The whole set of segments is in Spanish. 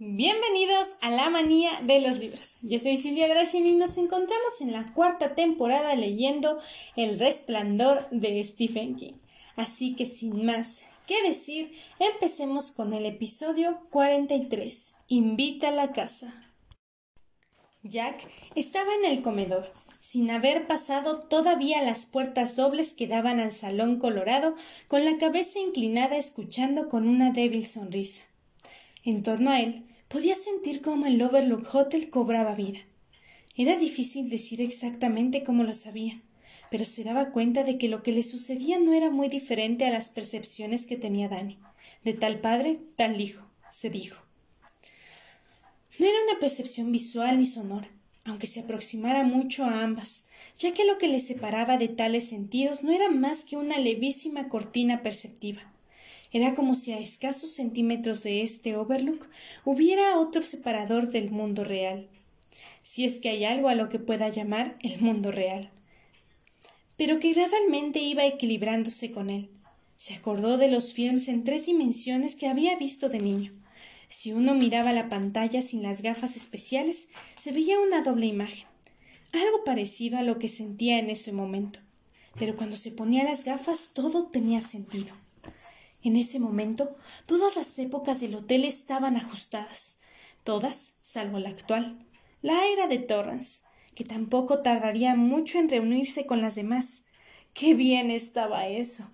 Bienvenidos a la manía de los libros. Yo soy Silvia Gracien y nos encontramos en la cuarta temporada leyendo El resplandor de Stephen King. Así que sin más que decir, empecemos con el episodio 43. Invita a la casa. Jack estaba en el comedor, sin haber pasado todavía las puertas dobles que daban al salón colorado, con la cabeza inclinada escuchando con una débil sonrisa. En torno a él podía sentir cómo el Overlook Hotel cobraba vida. Era difícil decir exactamente cómo lo sabía, pero se daba cuenta de que lo que le sucedía no era muy diferente a las percepciones que tenía Dani. De tal padre, tal hijo, se dijo. No era una percepción visual ni sonora, aunque se aproximara mucho a ambas, ya que lo que le separaba de tales sentidos no era más que una levísima cortina perceptiva. Era como si a escasos centímetros de este Overlook hubiera otro separador del mundo real, si es que hay algo a lo que pueda llamar el mundo real, pero que gradualmente iba equilibrándose con él. Se acordó de los films en tres dimensiones que había visto de niño. Si uno miraba la pantalla sin las gafas especiales, se veía una doble imagen, algo parecido a lo que sentía en ese momento. Pero cuando se ponía las gafas todo tenía sentido. En ese momento, todas las épocas del hotel estaban ajustadas, todas, salvo la actual, la era de Torrance, que tampoco tardaría mucho en reunirse con las demás. Qué bien estaba eso.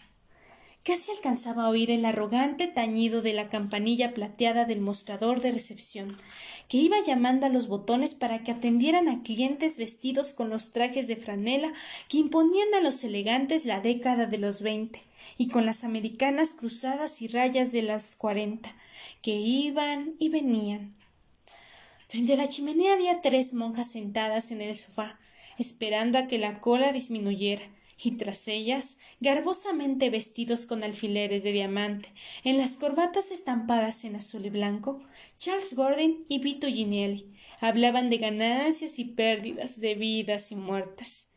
Casi alcanzaba a oír el arrogante tañido de la campanilla plateada del mostrador de recepción, que iba llamando a los botones para que atendieran a clientes vestidos con los trajes de franela que imponían a los elegantes la década de los veinte y con las americanas cruzadas y rayas de las cuarenta, que iban y venían. Frente a la chimenea había tres monjas sentadas en el sofá, esperando a que la cola disminuyera, y tras ellas, garbosamente vestidos con alfileres de diamante, en las corbatas estampadas en azul y blanco, Charles Gordon y Vito Ginelli hablaban de ganancias y pérdidas, de vidas y muertes.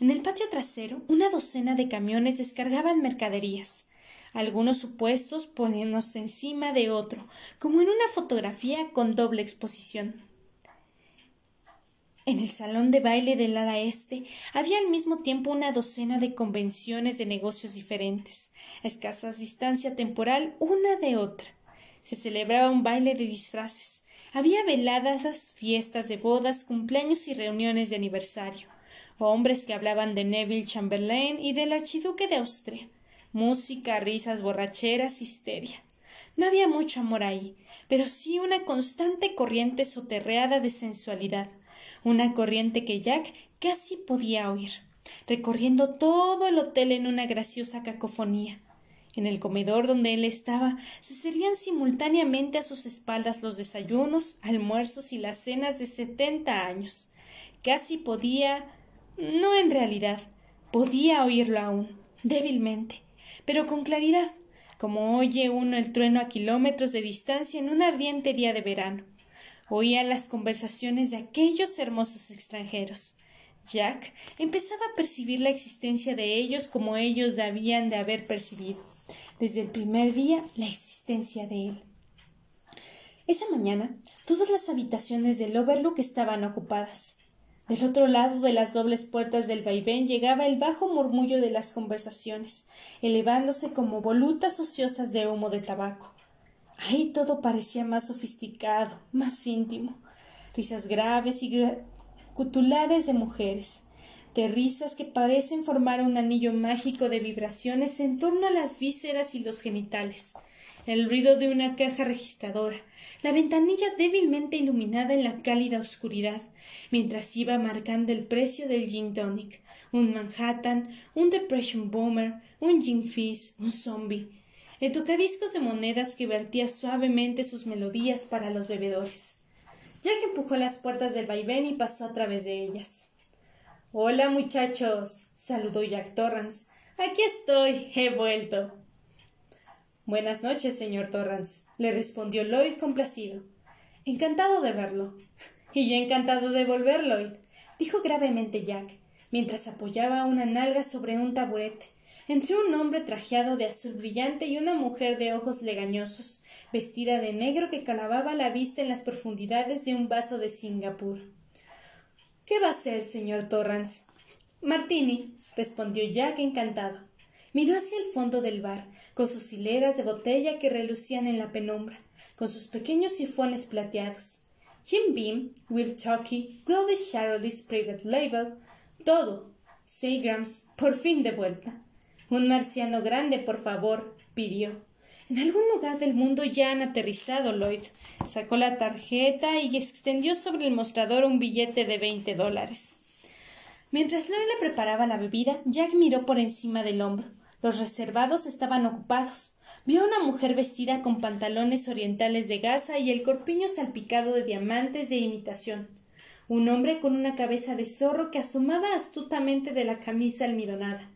En el patio trasero, una docena de camiones descargaban mercaderías, algunos supuestos poniéndose encima de otro, como en una fotografía con doble exposición. En el salón de baile del ala este había al mismo tiempo una docena de convenciones de negocios diferentes, a escasa distancia temporal una de otra. Se celebraba un baile de disfraces. Había veladas, fiestas de bodas, cumpleaños y reuniones de aniversario hombres que hablaban de Neville Chamberlain y del archiduque de Austria. Música, risas, borracheras, histeria. No había mucho amor ahí, pero sí una constante corriente soterreada de sensualidad, una corriente que Jack casi podía oír, recorriendo todo el hotel en una graciosa cacofonía. En el comedor donde él estaba se servían simultáneamente a sus espaldas los desayunos, almuerzos y las cenas de setenta años. Casi podía no en realidad. Podía oírlo aún, débilmente, pero con claridad, como oye uno el trueno a kilómetros de distancia en un ardiente día de verano. Oía las conversaciones de aquellos hermosos extranjeros. Jack empezaba a percibir la existencia de ellos como ellos debían de haber percibido, desde el primer día, la existencia de él. Esa mañana, todas las habitaciones del Overlook estaban ocupadas. Del otro lado de las dobles puertas del vaivén llegaba el bajo murmullo de las conversaciones, elevándose como volutas ociosas de humo de tabaco. Ahí todo parecía más sofisticado, más íntimo. Risas graves y cutulares de mujeres, de risas que parecen formar un anillo mágico de vibraciones en torno a las vísceras y los genitales el ruido de una caja registradora, la ventanilla débilmente iluminada en la cálida oscuridad, mientras iba marcando el precio del gin tonic, un Manhattan, un Depression Bomber, un gin fizz, un zombie, el tocadiscos de monedas que vertía suavemente sus melodías para los bebedores. Jack empujó las puertas del vaivén y pasó a través de ellas. Hola, muchachos, saludó Jack Torrance. Aquí estoy, he vuelto. Buenas noches, señor Torrance, le respondió Lloyd complacido. Encantado de verlo. Y yo encantado de volver, Lloyd, dijo gravemente Jack, mientras apoyaba una nalga sobre un taburete, entre un hombre trajeado de azul brillante y una mujer de ojos legañosos, vestida de negro que clavaba la vista en las profundidades de un vaso de Singapur. ¿Qué va a ser, señor Torrance? Martini, respondió Jack encantado. Miró hacia el fondo del bar, con sus hileras de botella que relucían en la penumbra, con sus pequeños sifones plateados. Jim Beam, Will Chucky, Wilby Shadowley's Private Label, todo. Seagrams, por fin de vuelta. Un marciano grande, por favor, pidió. En algún lugar del mundo ya han aterrizado, Lloyd. Sacó la tarjeta y extendió sobre el mostrador un billete de veinte dólares. Mientras Lloyd le preparaba la bebida, Jack miró por encima del hombro. Los reservados estaban ocupados. Vio a una mujer vestida con pantalones orientales de gasa y el corpiño salpicado de diamantes de imitación. Un hombre con una cabeza de zorro que asomaba astutamente de la camisa almidonada.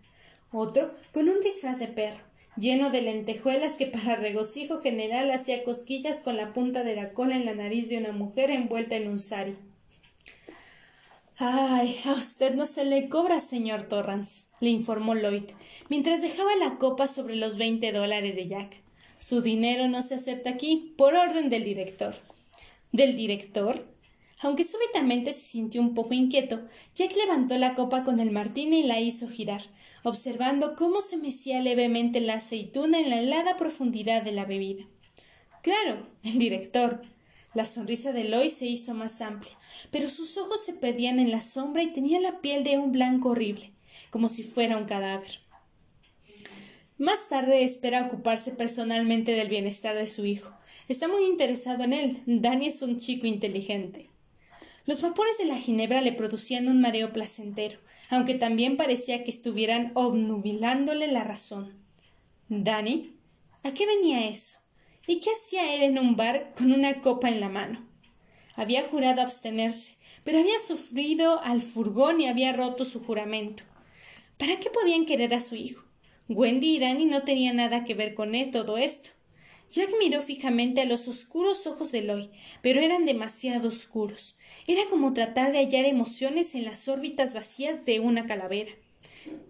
Otro con un disfraz de perro lleno de lentejuelas que para regocijo general hacía cosquillas con la punta de la cola en la nariz de una mujer envuelta en un sari. Ay, a usted no se le cobra, señor Torrance, le informó Lloyd, mientras dejaba la copa sobre los veinte dólares de Jack. Su dinero no se acepta aquí, por orden del director. ¿Del director? Aunque súbitamente se sintió un poco inquieto, Jack levantó la copa con el martini y la hizo girar, observando cómo se mecía levemente la aceituna en la helada profundidad de la bebida. Claro, el director. La sonrisa de Lois se hizo más amplia, pero sus ojos se perdían en la sombra y tenía la piel de un blanco horrible, como si fuera un cadáver. Más tarde espera ocuparse personalmente del bienestar de su hijo. Está muy interesado en él. Danny es un chico inteligente. Los vapores de la ginebra le producían un mareo placentero, aunque también parecía que estuvieran obnubilándole la razón. ¿Dani? ¿A qué venía eso? ¿Y qué hacía él en un bar con una copa en la mano? Había jurado abstenerse, pero había sufrido al furgón y había roto su juramento. ¿Para qué podían querer a su hijo? Wendy y Danny no tenían nada que ver con todo esto. Jack miró fijamente a los oscuros ojos de Eloy, pero eran demasiado oscuros. Era como tratar de hallar emociones en las órbitas vacías de una calavera.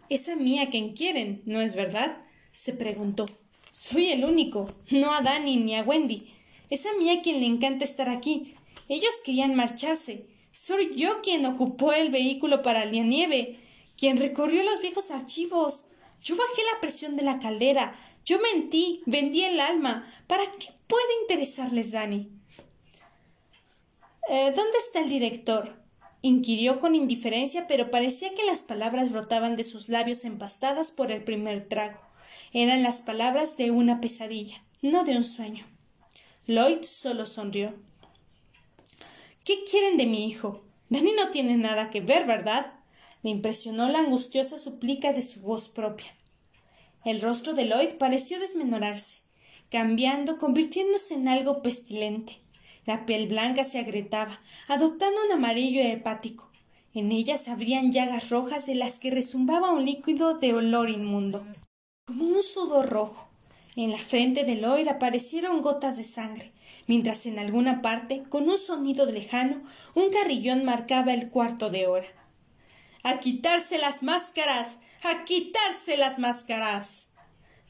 Es a mí a quien quieren, ¿no es verdad? se preguntó. Soy el único, no a Danny ni a Wendy. Es a mí a quien le encanta estar aquí. Ellos querían marcharse. Soy yo quien ocupó el vehículo para la nieve, quien recorrió los viejos archivos. Yo bajé la presión de la caldera, yo mentí, vendí el alma. ¿Para qué puede interesarles Dani? Eh, ¿Dónde está el director? inquirió con indiferencia, pero parecía que las palabras brotaban de sus labios empastadas por el primer trago. Eran las palabras de una pesadilla, no de un sueño. Lloyd solo sonrió. ¿Qué quieren de mi hijo? Dani no tiene nada que ver, ¿verdad? Le impresionó la angustiosa suplica de su voz propia. El rostro de Lloyd pareció desmenorarse, cambiando, convirtiéndose en algo pestilente. La piel blanca se agrietaba, adoptando un amarillo hepático. En ella se abrían llagas rojas de las que resumbaba un líquido de olor inmundo, como un sudor rojo. En la frente de Lloyd aparecieron gotas de sangre, mientras en alguna parte, con un sonido lejano, un carrillón marcaba el cuarto de hora. ¡A quitarse las máscaras! a quitarse las máscaras.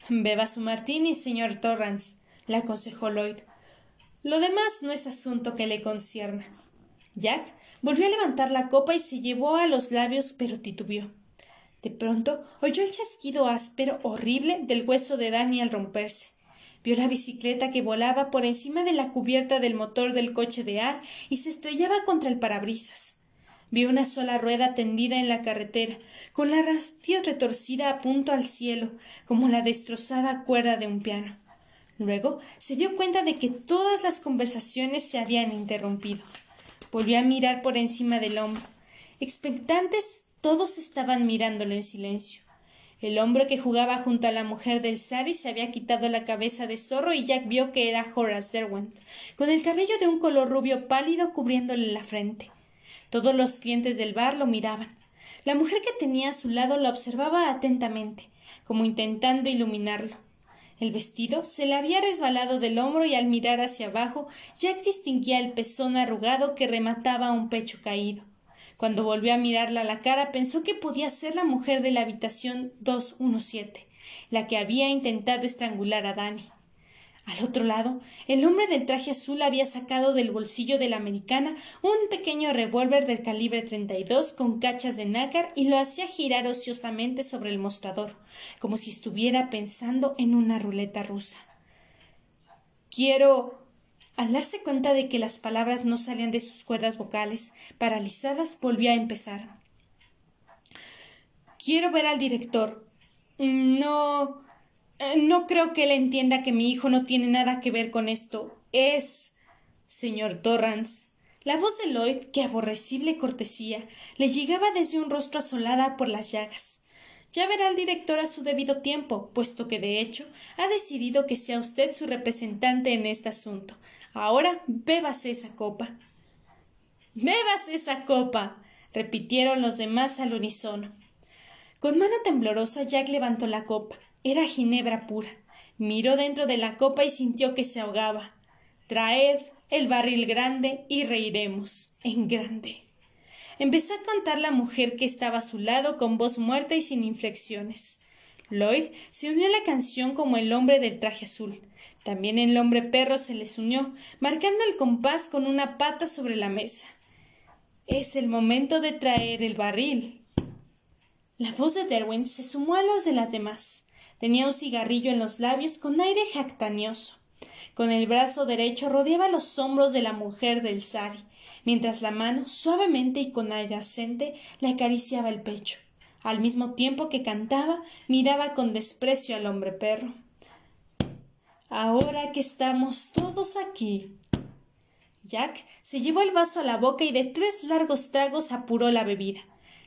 Beba su martini, señor Torrance, le aconsejó Lloyd. Lo demás no es asunto que le concierna. Jack volvió a levantar la copa y se llevó a los labios, pero titubeó. De pronto oyó el chasquido áspero, horrible, del hueso de Danny al romperse. Vio la bicicleta que volaba por encima de la cubierta del motor del coche de Al y se estrellaba contra el parabrisas. Vio una sola rueda tendida en la carretera, con la rastilla retorcida a punto al cielo, como la destrozada cuerda de un piano. Luego se dio cuenta de que todas las conversaciones se habían interrumpido. Volvió a mirar por encima del hombro. Expectantes, todos estaban mirándolo en silencio. El hombre que jugaba junto a la mujer del Sari se había quitado la cabeza de zorro y Jack vio que era Horace Derwent, con el cabello de un color rubio pálido cubriéndole la frente. Todos los clientes del bar lo miraban. La mujer que tenía a su lado lo observaba atentamente, como intentando iluminarlo. El vestido se le había resbalado del hombro y al mirar hacia abajo Jack distinguía el pezón arrugado que remataba un pecho caído. Cuando volvió a mirarla a la cara, pensó que podía ser la mujer de la habitación 217, la que había intentado estrangular a Dani. Al otro lado, el hombre del traje azul había sacado del bolsillo de la americana un pequeño revólver del calibre 32 con cachas de nácar y lo hacía girar ociosamente sobre el mostrador, como si estuviera pensando en una ruleta rusa. Quiero. Al darse cuenta de que las palabras no salían de sus cuerdas vocales, paralizadas, volvió a empezar. Quiero ver al director. No. Eh, no creo que él entienda que mi hijo no tiene nada que ver con esto. Es. señor Torrance. La voz de Lloyd, que aborrecible cortesía, le llegaba desde un rostro asolada por las llagas. Ya verá el director a su debido tiempo, puesto que de hecho ha decidido que sea usted su representante en este asunto. Ahora bébase esa copa. Bébase esa copa. repitieron los demás al unísono. Con mano temblorosa Jack levantó la copa. Era ginebra pura. Miró dentro de la copa y sintió que se ahogaba. Traed el barril grande y reiremos en grande. Empezó a cantar la mujer que estaba a su lado con voz muerta y sin inflexiones. Lloyd se unió a la canción como el hombre del traje azul. También el hombre perro se les unió, marcando el compás con una pata sobre la mesa. Es el momento de traer el barril. La voz de Derwent se sumó a las de las demás. Tenía un cigarrillo en los labios con aire jactanioso. Con el brazo derecho rodeaba los hombros de la mujer del sari, mientras la mano, suavemente y con aire ascente, le acariciaba el pecho. Al mismo tiempo que cantaba, miraba con desprecio al hombre perro. Ahora que estamos todos aquí. Jack se llevó el vaso a la boca y de tres largos tragos apuró la bebida.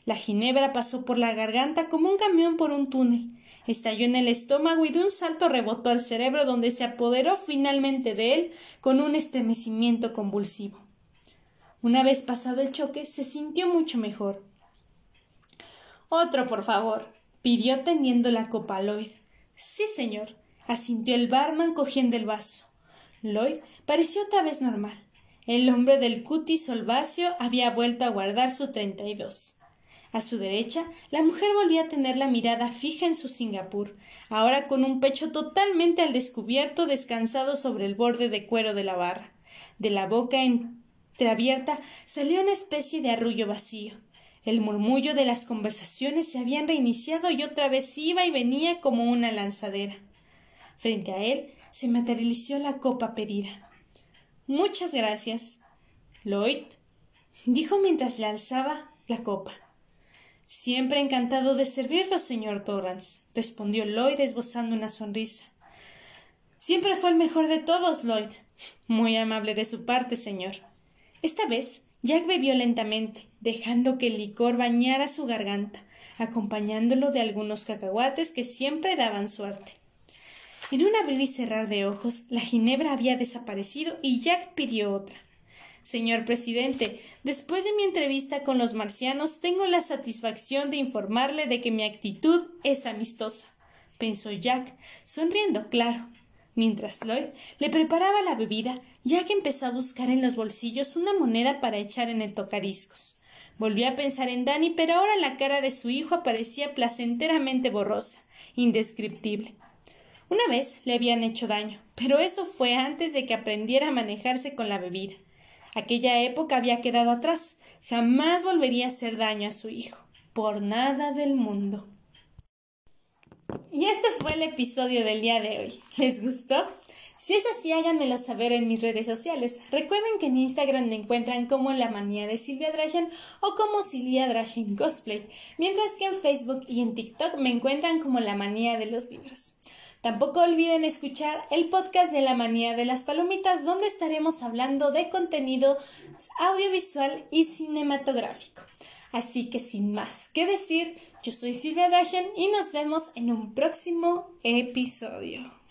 La ginebra pasó por la garganta como un camión por un túnel estalló en el estómago y de un salto rebotó al cerebro donde se apoderó finalmente de él con un estremecimiento convulsivo. Una vez pasado el choque, se sintió mucho mejor. Otro, por favor, pidió tendiendo la copa a Lloyd. Sí, señor, asintió el barman cogiendo el vaso. Lloyd pareció otra vez normal. El hombre del cutis solváceo había vuelto a guardar su treinta y dos. A su derecha, la mujer volvía a tener la mirada fija en su Singapur, ahora con un pecho totalmente al descubierto descansado sobre el borde de cuero de la barra. De la boca entreabierta salía una especie de arrullo vacío. El murmullo de las conversaciones se habían reiniciado y otra vez iba y venía como una lanzadera. Frente a él se materializó la copa pedida. Muchas gracias. Lloyd dijo mientras le alzaba la copa. Siempre encantado de servirlo, señor Torrance, respondió Lloyd esbozando una sonrisa. Siempre fue el mejor de todos, Lloyd. Muy amable de su parte, señor. Esta vez Jack bebió lentamente, dejando que el licor bañara su garganta, acompañándolo de algunos cacahuates que siempre daban suerte. En un abrir y cerrar de ojos, la ginebra había desaparecido y Jack pidió otra. Señor presidente, después de mi entrevista con los marcianos, tengo la satisfacción de informarle de que mi actitud es amistosa, pensó Jack, sonriendo claro. Mientras Lloyd le preparaba la bebida, Jack empezó a buscar en los bolsillos una moneda para echar en el tocadiscos. Volvió a pensar en Danny, pero ahora la cara de su hijo aparecía placenteramente borrosa, indescriptible. Una vez le habían hecho daño, pero eso fue antes de que aprendiera a manejarse con la bebida. Aquella época había quedado atrás. Jamás volvería a hacer daño a su hijo. Por nada del mundo. Y este fue el episodio del día de hoy. ¿Les gustó? Si es así, háganmelo saber en mis redes sociales. Recuerden que en Instagram me encuentran como La Manía de Silvia Drashen o como Silvia Drashen Cosplay, mientras que en Facebook y en TikTok me encuentran como La Manía de los Libros. Tampoco olviden escuchar el podcast de la manía de las palomitas, donde estaremos hablando de contenido audiovisual y cinematográfico. Así que sin más que decir, yo soy Silvia Rashen y nos vemos en un próximo episodio.